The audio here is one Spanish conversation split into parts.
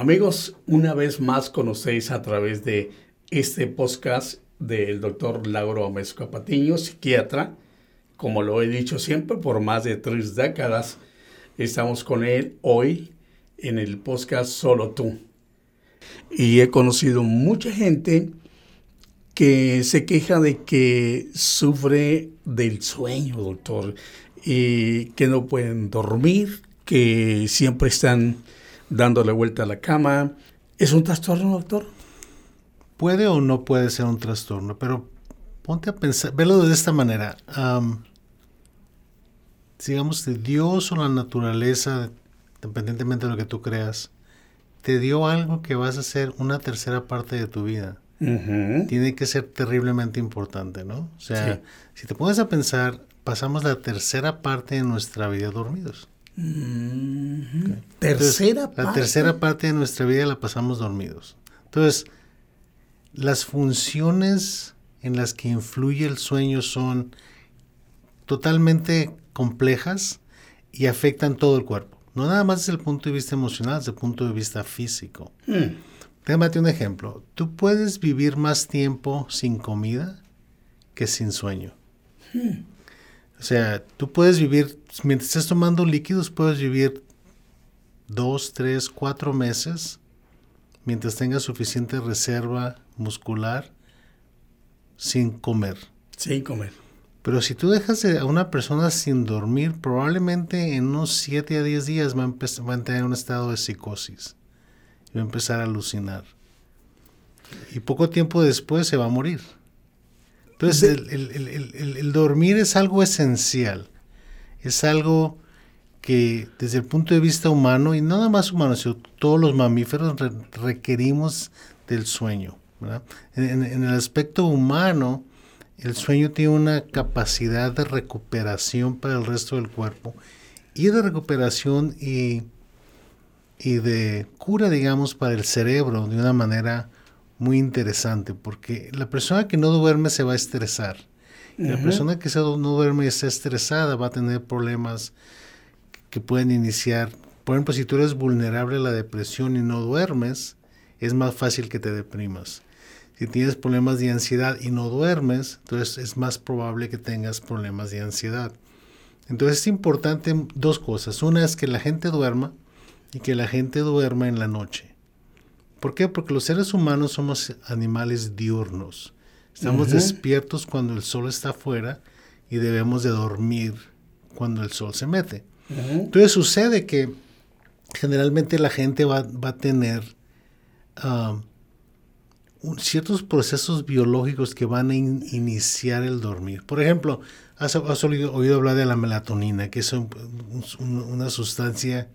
Amigos, una vez más conocéis a través de este podcast del doctor Lauro Amesco Patiño, psiquiatra. Como lo he dicho siempre, por más de tres décadas estamos con él hoy en el podcast Solo tú. Y he conocido mucha gente que se queja de que sufre del sueño, doctor, y que no pueden dormir, que siempre están dándole vuelta a la cama. ¿Es un trastorno, doctor? Puede o no puede ser un trastorno, pero ponte a pensar, velo de esta manera. digamos, de Dios o la naturaleza, independientemente de lo que tú creas, te dio algo que vas a hacer una tercera parte de tu vida. Tiene que ser terriblemente importante, ¿no? O sea, si te pones a pensar, pasamos la tercera parte de nuestra vida dormidos. Tercera parte. La tercera parte de nuestra vida la pasamos dormidos. Entonces, las funciones en las que influye el sueño son totalmente complejas y afectan todo el cuerpo. No nada más desde el punto de vista emocional, desde el punto de vista físico. Hmm. Déjame un ejemplo. Tú puedes vivir más tiempo sin comida que sin sueño. Hmm. O sea, tú puedes vivir, mientras estés tomando líquidos, puedes vivir dos, tres, cuatro meses mientras tengas suficiente reserva muscular sin comer. Sin comer. Pero si tú dejas a una persona sin dormir, probablemente en unos 7 a 10 días va a, va a tener un estado de psicosis y va a empezar a alucinar. Y poco tiempo después se va a morir. Entonces, el, dormir es algo esencial. Es algo que desde el punto de vista humano, y nada más humano, sino todos los mamíferos requerimos del sueño. En, el aspecto humano, el sueño tiene una capacidad de recuperación para el resto del cuerpo y de recuperación y, y de cura, digamos, para el cerebro de una manera muy interesante porque la persona que no duerme se va a estresar. La persona que no duerme y está estresada va a tener problemas que pueden iniciar. Por ejemplo, si tú eres vulnerable a la depresión y no duermes, es más fácil que te deprimas. Si tienes problemas de ansiedad y no duermes, entonces es más probable que tengas problemas de ansiedad. Entonces es importante dos cosas. Una es que la gente duerma y que la gente duerma en la noche. ¿Por qué? Porque los seres humanos somos animales diurnos. Estamos despiertos cuando el sol está afuera y debemos de dormir cuando el sol se mete. Entonces sucede que generalmente la gente va, a tener ah, ciertos procesos biológicos que van a iniciar el dormir. Por ejemplo, has, oído, hablar de la melatonina, que es una sustancia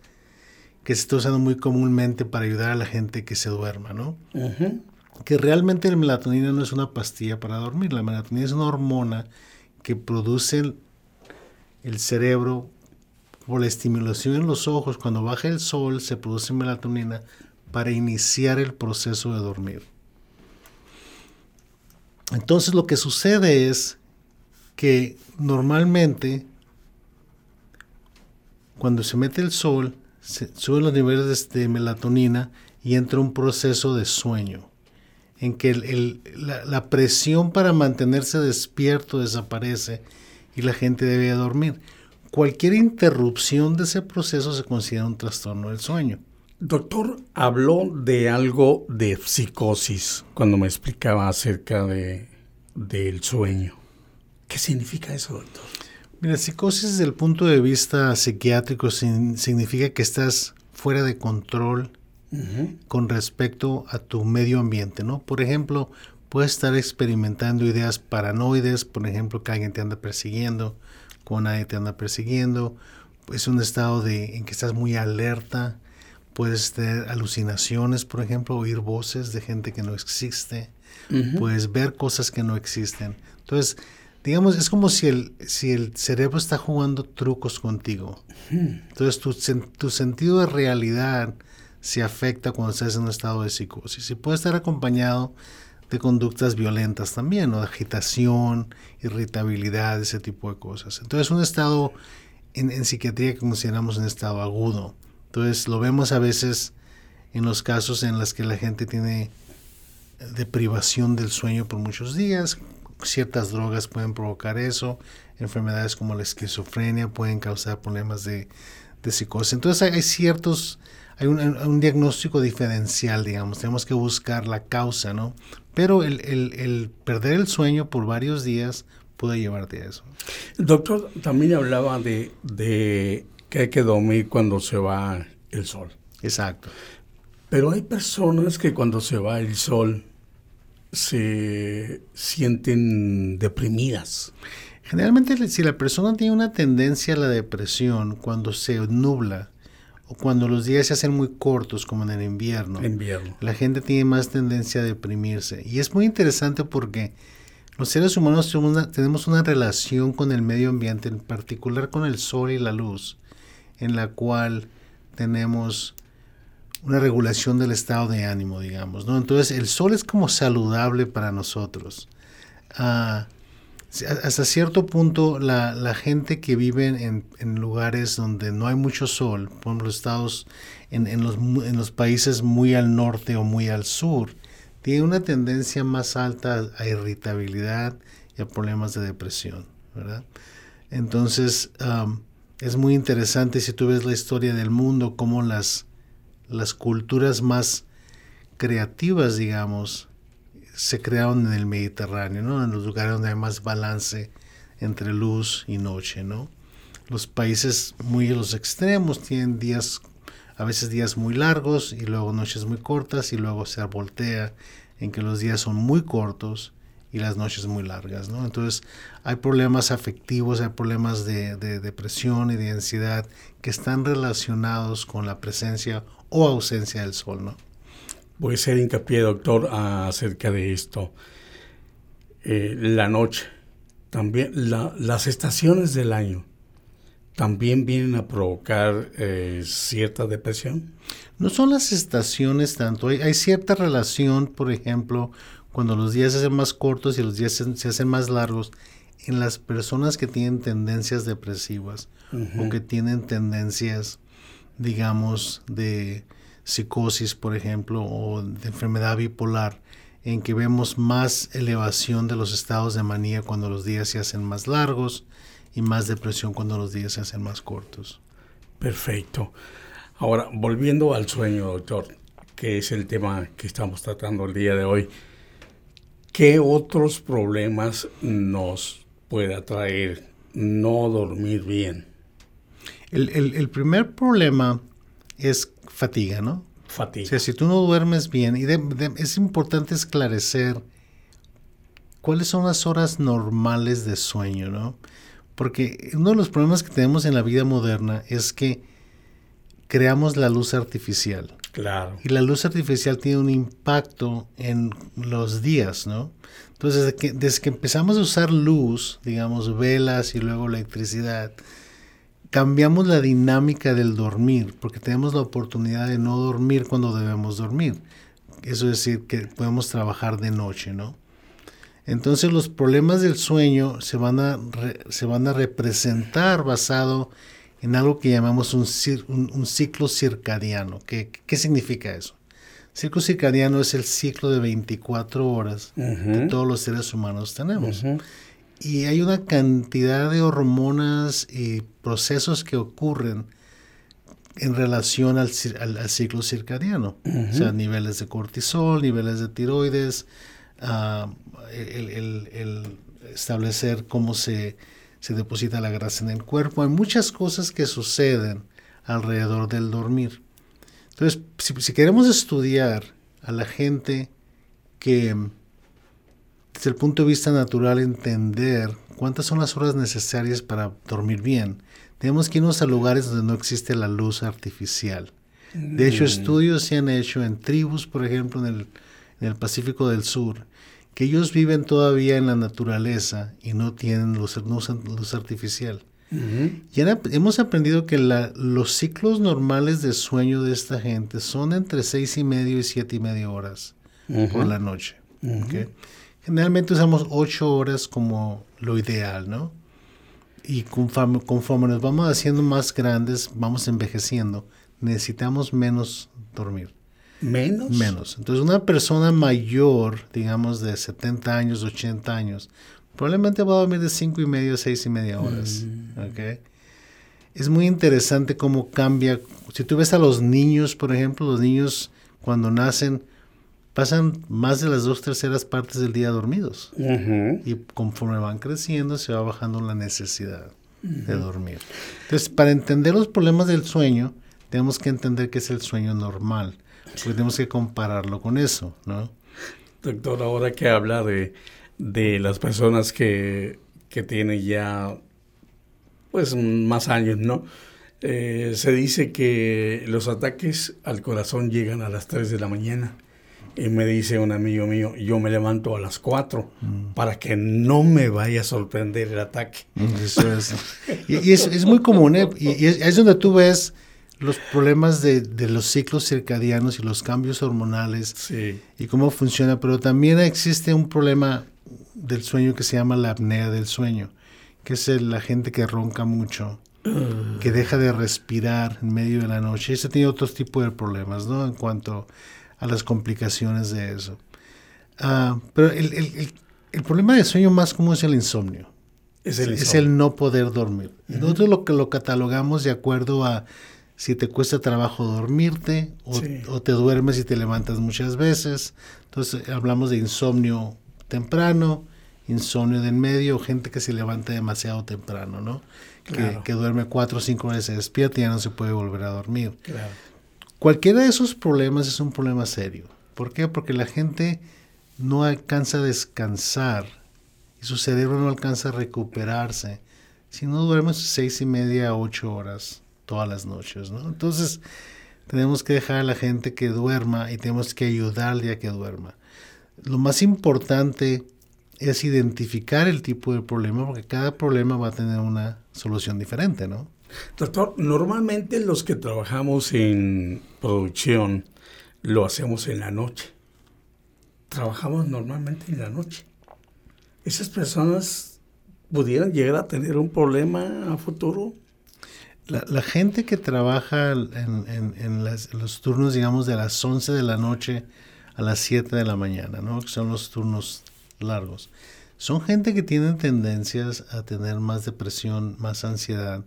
que se está usando muy comúnmente para ayudar a la gente que se duerma, ¿no? Que realmente la melatonina no es una pastilla para dormir, la melatonina es una hormona que produce el, cerebro por la estimulación en los ojos. Cuando baja el sol se produce melatonina para iniciar el proceso de dormir. Entonces lo que sucede es que normalmente cuando se mete el sol, suben los niveles de melatonina y entra un proceso de sueño, en que la, presión para mantenerse despierto desaparece y la gente debe dormir. Cualquier interrupción de ese proceso se considera un trastorno del sueño. Doctor, habló de algo de psicosis cuando me explicaba acerca de, del sueño. ¿Qué significa eso, doctor? Mira, psicosis desde el punto de vista psiquiátrico significa que estás fuera de control con respecto a tu medio ambiente, ¿no? Por ejemplo, puedes estar experimentando ideas paranoides, por ejemplo, que alguien te anda persiguiendo, con nadie te anda persiguiendo, es un estado de, en que estás muy alerta, puedes tener alucinaciones, por ejemplo, oír voces de gente que no existe, puedes ver cosas que no existen. Entonces, digamos, es como si el, si el cerebro está jugando trucos contigo. Entonces tu, tu sentido de realidad se afecta cuando estás en un estado de psicosis. Y puede estar acompañado de conductas violentas también, de agitación, irritabilidad, ese tipo de cosas. Entonces un estado en, en psiquiatría que consideramos un estado agudo. Entonces lo vemos a veces en los casos en los que la gente tiene deprivación del sueño por muchos días. Ciertas drogas pueden provocar eso. Enfermedades como la esquizofrenia pueden causar problemas de, psicosis. Entonces hay, ciertos, hay un, diagnóstico diferencial, digamos. Tenemos que buscar la causa, ¿no? Pero el, perder el sueño por varios días puede llevarte a eso. doctor también hablaba de, de que hay que dormir cuando se va el sol. Exacto. Pero hay personas que cuando se va el sol se sienten deprimidas. Generalmente si la persona tiene una tendencia a la depresión cuando se nubla o cuando los días se hacen muy cortos como en el invierno, invierno. la gente tiene más tendencia a deprimirse. Y es muy interesante porque los seres humanos tenemos una relación con el medio ambiente, en particular con el sol y la luz, en la cual tenemos una regulación del estado de ánimo, digamos, ¿no? Entonces el sol es como saludable para nosotros. Ah, hasta cierto punto la, gente que vive en, lugares donde no hay mucho sol, por ejemplo estados en, los, en los países muy al norte o muy al sur, tiene una tendencia más alta a irritabilidad y a problemas de depresión, ¿verdad? Entonces, es muy interesante si tú ves la historia del mundo, cómo las, las culturas más creativas, digamos, se crearon en el Mediterráneo, ¿no? En los lugares donde hay más balance entre luz y noche, ¿no? Los países muy a los extremos tienen días, a veces días muy largos y luego noches muy cortas y luego se voltea en que los días son muy cortos y las noches muy largas, ¿no? Entonces hay problemas afectivos, hay problemas de, de depresión y de ansiedad que están relacionados con la presencia o ausencia del sol, ¿no? Voy a hacer hincapié, doctor, acerca de esto. Eh, la noche, también las estaciones del año, también vienen a provocar eh, cierta depresión. No son las estaciones tanto, hay, cierta relación, por ejemplo, cuando los días se hacen más cortos y los días se, hacen más largos, en las personas que tienen tendencias depresivas o que tienen tendencias, digamos, de psicosis, por ejemplo, o de enfermedad bipolar, en que vemos más elevación de los estados de manía cuando los días se hacen más largos y más depresión cuando los días se hacen más cortos. Perfecto. Ahora, volviendo al sueño, doctor, que es el tema que estamos tratando el día de hoy, ¿qué otros problemas nos puede atraer no dormir bien? El, el primer problema es fatiga, ¿no? Fatiga. O sea, si tú no duermes bien, y es importante esclarecer cuáles son las horas normales de sueño, ¿no? Porque uno de los problemas que tenemos en la vida moderna es que creamos la luz artificial. Claro. Y la luz artificial tiene un impacto en los días, ¿no? Entonces, desde que, desde que empezamos a usar luz, digamos, velas y luego electricidad, cambiamos la dinámica del dormir, porque tenemos la oportunidad de no dormir cuando debemos dormir. Eso es decir, que podemos trabajar de noche, ¿no? Entonces los problemas del sueño se van a, se van a representar basado en algo que llamamos un, un, ciclo circadiano. ¿Qué, ¿Qué, significa eso? ciclo circadiano es el ciclo de 24 horas que todos los seres humanos tenemos y hay una cantidad de hormonas y procesos que ocurren en relación al, ciclo circadiano, o sea, niveles de cortisol, niveles de tiroides, ah, el, establecer cómo se, deposita la grasa en el cuerpo. Hay muchas cosas que suceden alrededor del dormir. Entonces, si queremos estudiar a la gente que desde el punto de vista natural entender cuántas son las horas necesarias para dormir bien. Tenemos que irnos a lugares donde no existe la luz artificial. De hecho, mm. estudios se han hecho en tribus, por ejemplo, en el, Pacífico del Sur, que ellos viven todavía en la naturaleza y no tienen luz, no usan luz artificial. Y hemos aprendido que los ciclos normales de sueño de esta gente son entre seis y medio y siete y medio horas por la noche. Generalmente usamos ocho horas como lo ideal, ¿no? Y conforme, conforme nos vamos haciendo más grandes, vamos envejeciendo, necesitamos menos dormir. ¿Menos? Menos. Entonces, una persona mayor, digamos de 70 años, 80 años, probablemente va a dormir de 5 y medio a 6 y media horas. ¿ok? Es muy interesante cómo cambia. Si tú ves a los niños, por ejemplo, los niños cuando nacen pasan más de las dos terceras partes del día dormidos. Y conforme van creciendo se va bajando la necesidad de dormir. Entonces, para entender los problemas del sueño, tenemos que entender que es el sueño normal. Porque tenemos que compararlo con eso, ¿no? Doctor, ahora que habla de, de las personas que, que tienen ya pues más años, ¿no? Eh, se dice que los ataques al corazón llegan a las 3 de la mañana. Y me dice un amigo mío, yo me levanto a las 4 mm. para que no me vaya a sorprender el ataque. Mm, eso es. y, es, muy común, ¿eh? Y, es, donde tú ves los problemas de, de, los ciclos circadianos y los cambios hormonales sí. y cómo funciona. Pero también existe un problema del sueño que se llama la apnea del sueño, que es la gente que ronca mucho que deja de respirar en medio de la noche. Ese tiene otros tipos de problemas, ¿no? En cuanto a las complicaciones de eso. Ah, pero el, problema de sueño más común es el insomnio. Es el, no poder dormir. Nosotros lo que lo catalogamos de acuerdo a si te cuesta trabajo dormirte o, o, te duermes y te levantas muchas veces. Entonces hablamos de insomnio temprano, insomnio del medio, gente que se levanta demasiado temprano, ¿no? que, duerme cuatro o cinco horas, se despierta y ya no se puede volver a dormir. Cualquiera de esos problemas es un problema serio. ¿Por qué? Porque la gente no alcanza a descansar y su cerebro no alcanza a recuperarse si no duerme seis y media a ocho horas todas las noches, ¿no? Entonces, tenemos que dejar a la gente que duerma y tenemos que ayudarle a que duerma. Lo más importante es identificar el tipo de problema, porque cada problema va a tener una solución diferente, ¿no? Doctor, normalmente los que trabajamos en producción lo hacemos en la noche. Trabajamos normalmente en la noche. ¿Esas personas pudieran llegar a tener un problema a futuro? La, gente que trabaja en, los turnos, digamos, de las 11 de la noche a las 7 de la mañana, ¿no? Que son los turnos largos. Son gente que tienen tendencias a tener más depresión, más ansiedad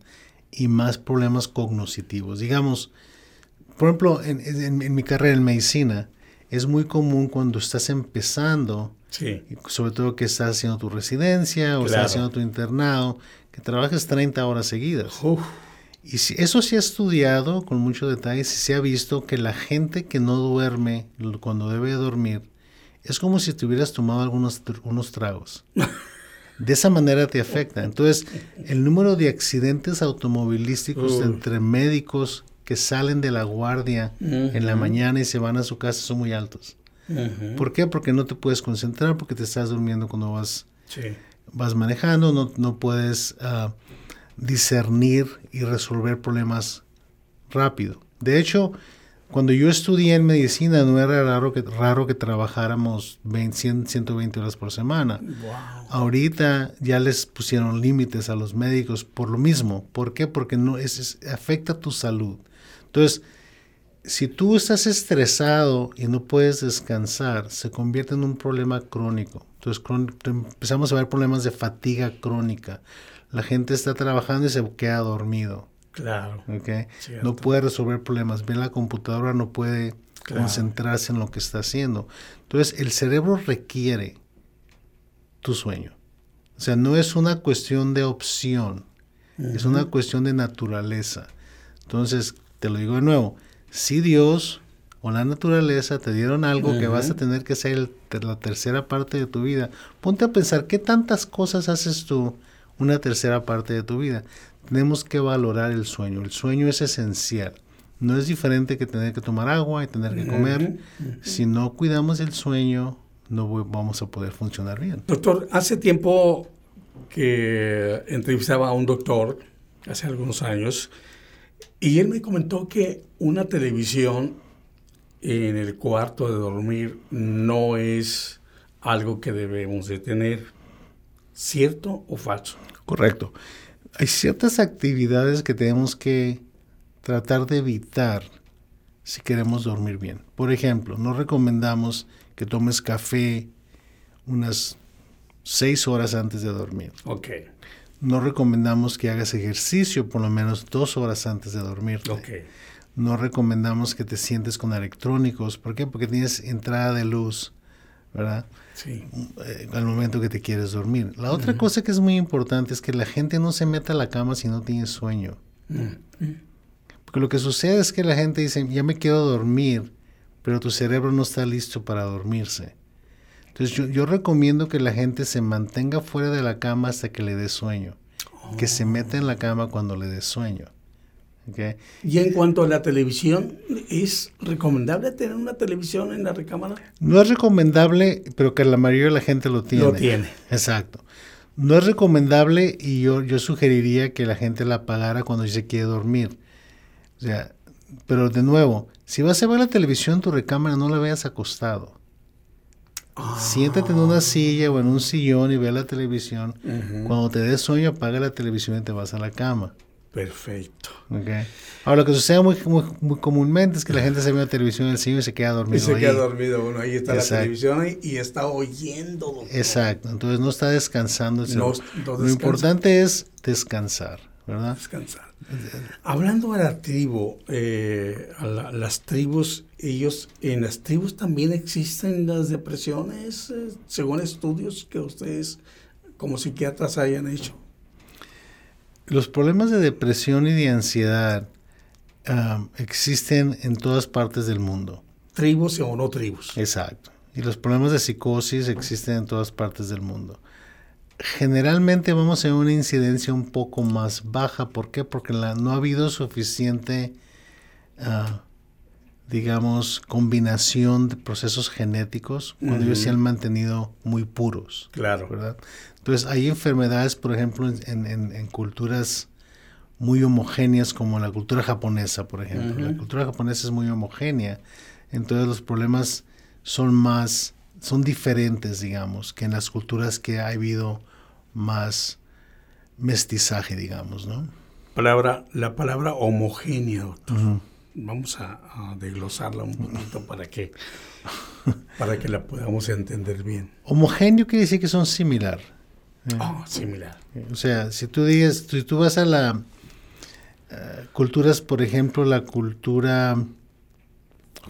y más problemas cognitivos. Digamos, por ejemplo, en, mi carrera en medicina, es muy común cuando estás empezando, sobre todo que estás haciendo tu residencia o estás haciendo tu internado, que trabajes 30 horas seguidas. Y si, eso se ha estudiado con mucho detalle, se ha visto que la gente que no duerme cuando debe dormir, es como si te hubieras tomado algunos unos tragos. De esa manera te afecta. Entonces, el número de accidentes automovilísticos entre médicos que salen de la guardia en la mañana y se van a su casa son muy altos. ¿Por qué? Porque no te puedes concentrar, porque te estás durmiendo cuando vas, vas manejando, no, no puedes uh, discernir y resolver problemas rápido. De hecho, cuando yo estudié en medicina no era raro que, raro que trabajáramos 20, 120 horas por semana. Ahorita ya les pusieron límites a los médicos por lo mismo. ¿Por qué? Porque no es, afecta tu salud. Entonces, si tú estás estresado y no puedes descansar, se convierte en un problema crónico. Entonces empezamos a ver problemas de fatiga crónica. La gente está trabajando y se queda dormido. Claro. Okay. No puede resolver problemas. Ve la computadora, no puede concentrarse en lo que está haciendo. Entonces, el cerebro requiere tu sueño. O sea, no es una cuestión de opción, es una cuestión de naturaleza. Entonces, te lo digo de nuevo, si Dios o la naturaleza te dieron algo que vas a tener que hacer la tercera parte de tu vida, ponte a pensar qué tantas cosas haces tú una tercera parte de tu vida tenemos que valorar el sueño. El sueño es esencial. No es diferente que tener que tomar agua y tener que comer. Si no cuidamos el sueño, no vamos a poder funcionar bien. Doctor, hace tiempo que entrevistaba a un doctor, hace algunos años, y él me comentó que una televisión en el cuarto de dormir no es algo que debemos de tener. ¿Cierto o falso? Correcto hay ciertas actividades que tenemos que tratar de evitar si queremos dormir bien. Por ejemplo, no recomendamos que tomes café unas seis horas antes de dormir. Ok. No recomendamos que hagas ejercicio por lo menos dos horas antes de dormir. Ok. No recomendamos que te sientes con electrónicos. ¿Por qué? Porque tienes entrada de luz, ¿verdad? Sí. Eh, al momento que te quieres dormir. La otra cosa que es muy importante es que la gente no se meta a la cama si no tiene sueño. Mm. Porque lo que sucede es que la gente dice, ya me quiero dormir, pero tu cerebro no está listo para dormirse. Entonces yo, yo recomiendo que la gente se mantenga fuera de la cama hasta que le dé sueño. Que se meta en la cama cuando le dé sueño. Y en cuanto a la televisión, ¿es recomendable tener una televisión en la recámara? No es recomendable, pero que la mayoría de la gente lo tiene. Lo tiene. Exacto. No es recomendable y yo, yo sugeriría que la gente la apagara cuando se quiere dormir. O sea, pero de nuevo, si vas a ver la televisión en tu recámara, no la veas acostado. Siéntate en una silla o en un sillón y ve la televisión. Cuando te des sueño, apaga la televisión y te vas a la cama. Perfecto. ¿ok? Ahora, lo que sucede muy, muy, muy comúnmente es que la gente se ve la televisión en el sillón y se queda dormido. Y se ahí. queda dormido uno. Ahí está Exacto. la televisión y, y está oyendo. doctor. Exacto. Entonces no está descansando. No- no lo importante es descansar, ¿verdad? Descansar. Hablando de la tribu, eh, a la- las tribus, ellos, en las tribus también existen las depresiones, eh, según estudios que ustedes como psiquiatras hayan hecho. Los problemas de depresión y de ansiedad existen en todas partes del mundo. Tribus o no tribus. Exacto. Y los problemas de psicosis existen en todas partes del mundo. Generalmente vamos a una incidencia un poco más baja. ¿Por qué? Porque la- no ha habido suficiente, ah, digamos, combinación de procesos genéticos cuando ellos se han mantenido muy puros. Claro. ¿verdad? Entonces hay enfermedades, por ejemplo, en, en- en culturas muy homogéneas como la cultura japonesa, por ejemplo. La cultura japonesa es muy homogénea, entonces los problemas son más, son diferentes, digamos, que en las culturas que ha habido más mestizaje, digamos, ¿no? Palabra, la palabra homogénea, doctor. Vamos a, a desglosarla un poquito para que, para que la podamos entender bien. Homogéneo quiere decir que son similar. Ah, similar. O sea, si tú digas, si tú vas a la eh, culturas, por ejemplo, la cultura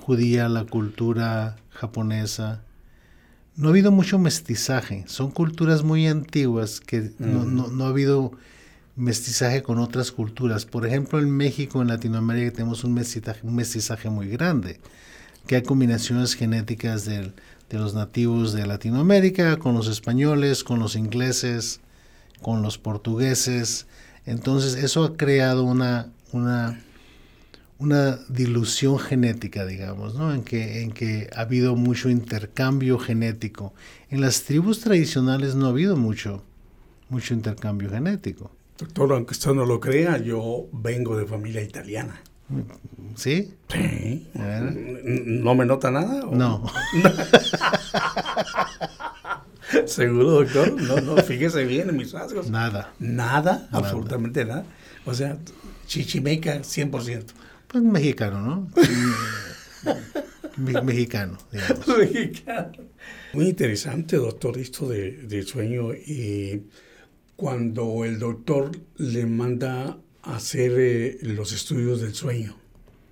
judía, la cultura japonesa, no ha habido mucho mestizaje. Son culturas muy antiguas que no, Ujú. no- no ha habido mestizaje con otras culturas. Por ejemplo, en México, en Latinoamérica, tenemos un mestizaje, muy grande, que hay combinaciones genéticas de los nativos de Latinoamérica con los españoles, con los ingleses, con los portugueses. Entonces, eso ha creado una, una, una dilución genética, digamos, ¿no? En que, en que ha habido mucho intercambio genético. En las tribus tradicionales no ha habido mucho, mucho intercambio genético. Doctor, aunque usted no lo crea, yo vengo de familia italiana. ¿Sí? Sí. A ver. N- ¿No me nota nada? o- No. ¿Seguro, doctor? No, no, fíjese bien en mis rasgos. Nada. Nada, Nada. absolutamente nada. O sea, chichimeca 100%. Pues mexicano, ¿no? Me- mexicano, digamos. Mexicano. Muy interesante, doctor, esto de, de sueño. Y cuando el doctor le manda a hacer eh, los estudios del sueño,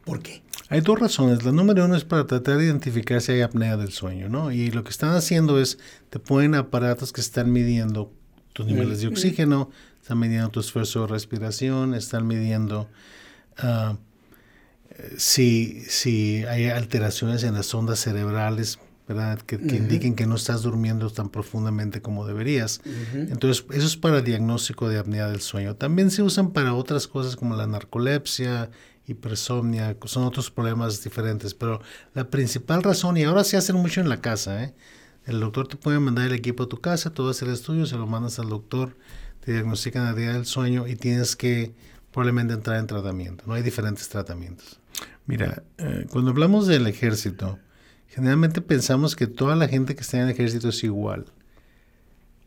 ¿por qué? Hay dos razones. La número uno es para tratar de identificar si hay apnea del sueño, ¿no? Y lo que están haciendo es, te ponen aparatos que están midiendo tus niveles de Mm. oxígeno, están midiendo tu esfuerzo de respiración, están midiendo ah, eh, si, si hay alteraciones en las ondas cerebrales, ¿verdad? Que, indiquen que no estás durmiendo tan profundamente como deberías. Entonces, eso es para el diagnóstico de apnea del sueño. También se usan para otras cosas como la narcolepsia, hipersomnia, son otros problemas diferentes, pero la principal razón, y ahora se hacen mucho en la casa, ¿eh? el doctor te puede mandar el equipo a tu casa, tú haces el estudio, se lo mandas al doctor, te diagnostican la apnea del sueño y tienes que probablemente entrar en tratamiento. No hay diferentes tratamientos. Mira, eh, cuando hablamos del ejército, generalmente pensamos que toda la gente que está en el ejército es igual.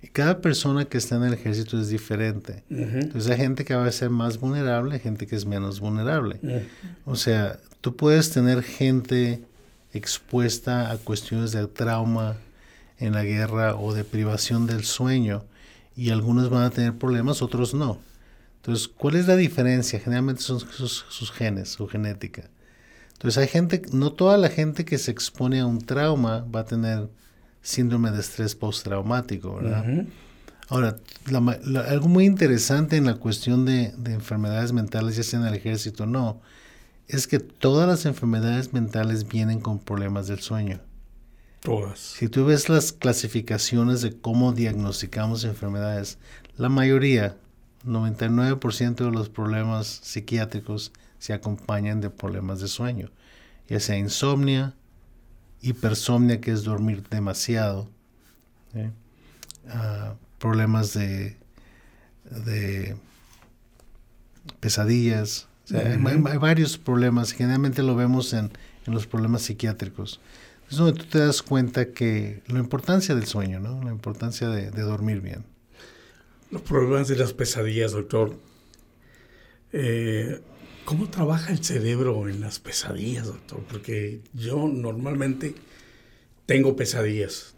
Y cada persona que está en el ejército es diferente. Entonces hay gente que va a ser más vulnerable, gente que es menos vulnerable. O sea, tú puedes tener gente expuesta a cuestiones de trauma en la guerra o de privación del sueño y algunos van a tener problemas, otros no. Entonces, ¿cuál es la diferencia? Generalmente son sus, genes, su genética. Entonces, hay gente, no toda la gente que se expone a un trauma va a tener síndrome de estrés postraumático, ¿verdad? Ahora, algo muy interesante en la cuestión de, de, enfermedades mentales, ya sea en el ejército o no, es que todas las enfermedades mentales vienen con problemas del sueño. Todas. Si tú ves las clasificaciones de cómo diagnosticamos enfermedades, la mayoría, 99% de los problemas psiquiátricos se acompañan de problemas de sueño, ya sea insomnia, hipersomnia, que es dormir demasiado, ¿eh? ah, problemas de, de pesadillas, hay, varios problemas, generalmente lo vemos en, en los problemas psiquiátricos. Es donde tú te das cuenta que la importancia del sueño, ¿no? La importancia de, dormir bien. Los problemas de las pesadillas, doctor. Eh, ¿Cómo trabaja el cerebro en las pesadillas, doctor? Porque yo normalmente tengo pesadillas,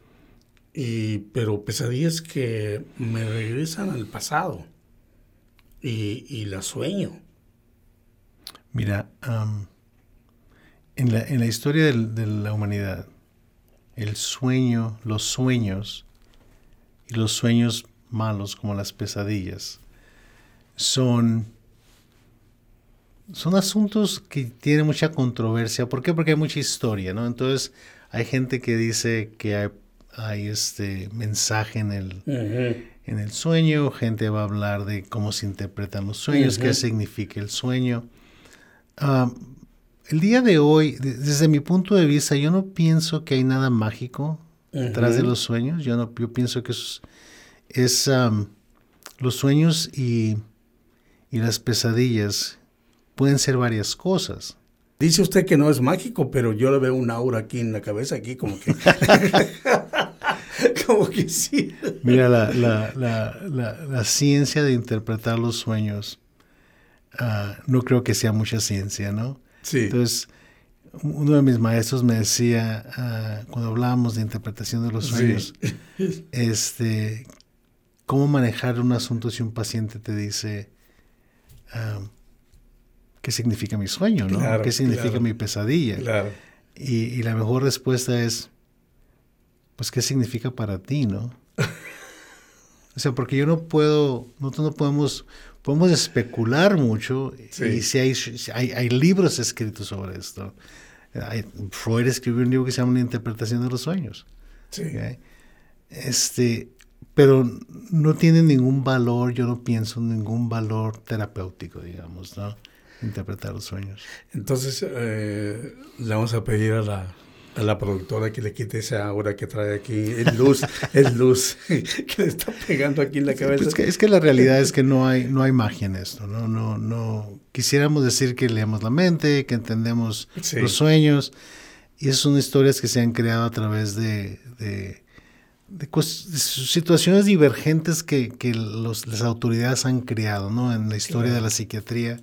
y, pero pesadillas que me regresan al pasado y, y las sueño. Mira, en, la, en la, historia de la humanidad, el sueño, los sueños y los sueños malos como las pesadillas son, son asuntos que tienen mucha controversia. ¿Por qué? Porque hay mucha historia, ¿no? Entonces hay gente que dice que hay, este mensaje en el, en el sueño, gente va a hablar de cómo se interpretan los sueños, qué significa el sueño. Ah, el día de hoy, desde mi punto de vista, yo no pienso que hay nada mágico detrás de los sueños. Yo, no, yo pienso que es, los sueños y, y las pesadillas pueden ser varias cosas. Dice usted que no es mágico, pero yo le veo un aura aquí en la cabeza, aquí como que... como que sí. Mira, la, la, la, la, ciencia de interpretar los sueños Ah, no creo que sea mucha ciencia, ¿no? Sí. Entonces, uno de mis maestros me decía, ah, cuando hablábamos de interpretación de los sueños, este, cómo manejar un asunto si un paciente te dice, ah, ¿qué significa mi sueño? ¿no? ¿Qué significa mi pesadilla? Claro. Y, y, la mejor respuesta es, pues, ¿qué significa para ti, no? o sea, porque yo no puedo, nosotros no podemos podemos especular mucho y si hay, hay, libros escritos sobre esto. Freud escribió un libro que se llama Una interpretación de los sueños. Sí. Este, pero no tiene ningún valor, yo no pienso en ningún valor terapéutico, digamos, ¿no? Interpretar los sueños. Entonces, eh, le vamos a pedir a la a la productora que le quite esa aura que trae aquí. Es luz, es luz que le está pegando aquí en la cabeza. Pues es, que, la realidad es que no hay, no hay magia en esto. No, no, no. Quisiéramos decir que leemos la mente, que entendemos los sueños. Y esas son historias que se han creado a través de, de, situaciones divergentes que, que los, las autoridades han creado ¿no? en la historia de la psiquiatría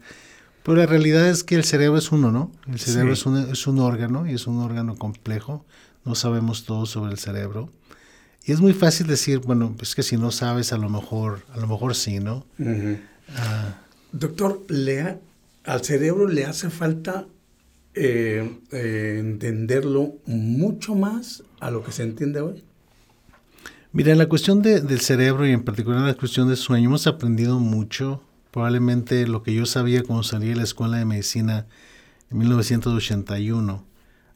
pero la realidad es que el cerebro es uno, ¿no? El cerebro es, un, es un órgano y es un órgano complejo. No sabemos todo sobre el cerebro. Y es muy fácil decir, bueno, es que si no sabes, a lo mejor, a lo mejor sí, ¿no? Ah. Doctor, ¿le al cerebro le hace falta eh, eh, entenderlo mucho más a lo que se entiende hoy? Mira, en la cuestión del cerebro y en particular en la cuestión del sueño, hemos aprendido mucho probablemente lo que yo sabía cuando salí de la escuela de medicina en 1981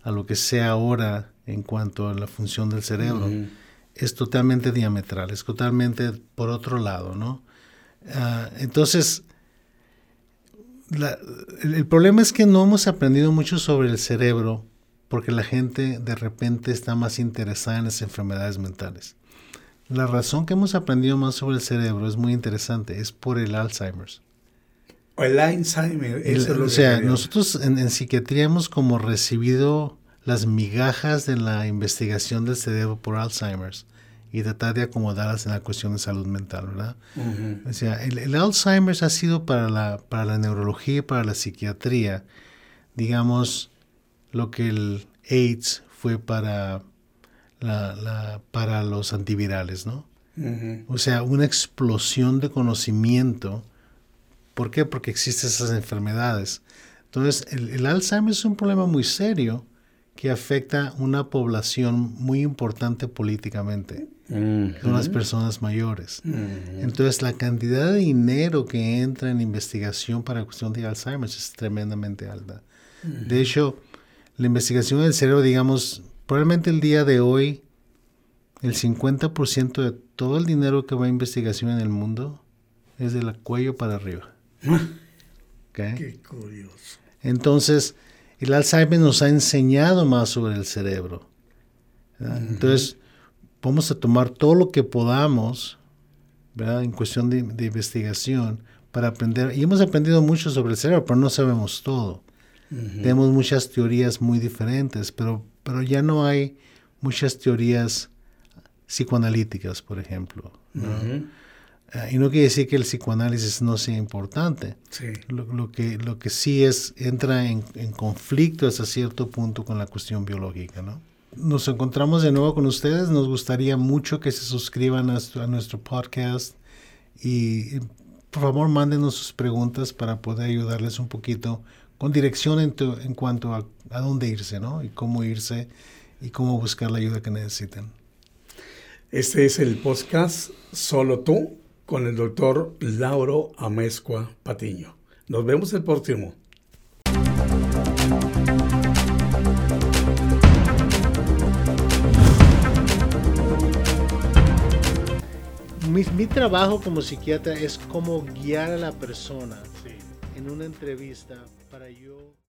a lo que sé ahora en cuanto a la función del cerebro es totalmente diametral, es totalmente por otro lado, ¿no? Ah, entonces, el, problema es que no hemos aprendido mucho sobre el cerebro porque la gente de repente está más interesada en las enfermedades mentales. La razón que hemos aprendido más sobre el cerebro es muy interesante, es por el Alzheimer's. El Alzheimer. o sea, nosotros en, psiquiatría hemos como recibido las migajas de la investigación del cerebro por Alzheimer's y tratar de acomodarlas en la cuestión de salud mental, ¿verdad? O sea, el, el, Alzheimer ha sido para la, para la neurología y para la psiquiatría, digamos, lo que el AIDS fue para, la, la, para los antivirales, ¿no? O sea, una explosión de conocimiento. ¿Por qué? Porque existen esas enfermedades. Entonces, el, el Alzheimer es un problema muy serio que afecta una población muy importante políticamente. Son las personas mayores. Entonces, la cantidad de dinero que entra en investigación para la cuestión de Alzheimer es tremendamente alta. De hecho, la investigación del cerebro, digamos, probablemente el día de hoy, el 50% de todo el dinero que va a investigación en el mundo es del cuello para arriba. ¿Okay? Qué curioso. Entonces, el Alzheimer nos ha enseñado más sobre el cerebro. Entonces, vamos a tomar todo lo que podamos, ¿verdad? En cuestión de, de, investigación, para aprender. Y hemos aprendido mucho sobre el cerebro, pero no sabemos todo. Tenemos muchas teorías muy diferentes, pero, pero ya no hay muchas teorías psicoanalíticas, por ejemplo. ¿no? Uh, y no quiere decir que el psicoanálisis no sea importante. Sí. Lo, lo, que, lo que sí es, entra en, en, conflicto hasta cierto punto con la cuestión biológica, ¿no? Nos encontramos de nuevo con ustedes. Nos gustaría mucho que se suscriban a, a nuestro podcast y por favor mándenos sus preguntas para poder ayudarles un poquito con dirección en, tu, en cuanto a, a dónde irse, ¿no? Y cómo irse y cómo buscar la ayuda que necesiten. Este es el podcast Solo tú con el doctor Lauro Amezcua Patiño. Nos vemos el próximo. Mi, mi, trabajo como psiquiatra es como guiar a la persona sí. en una entrevista para yo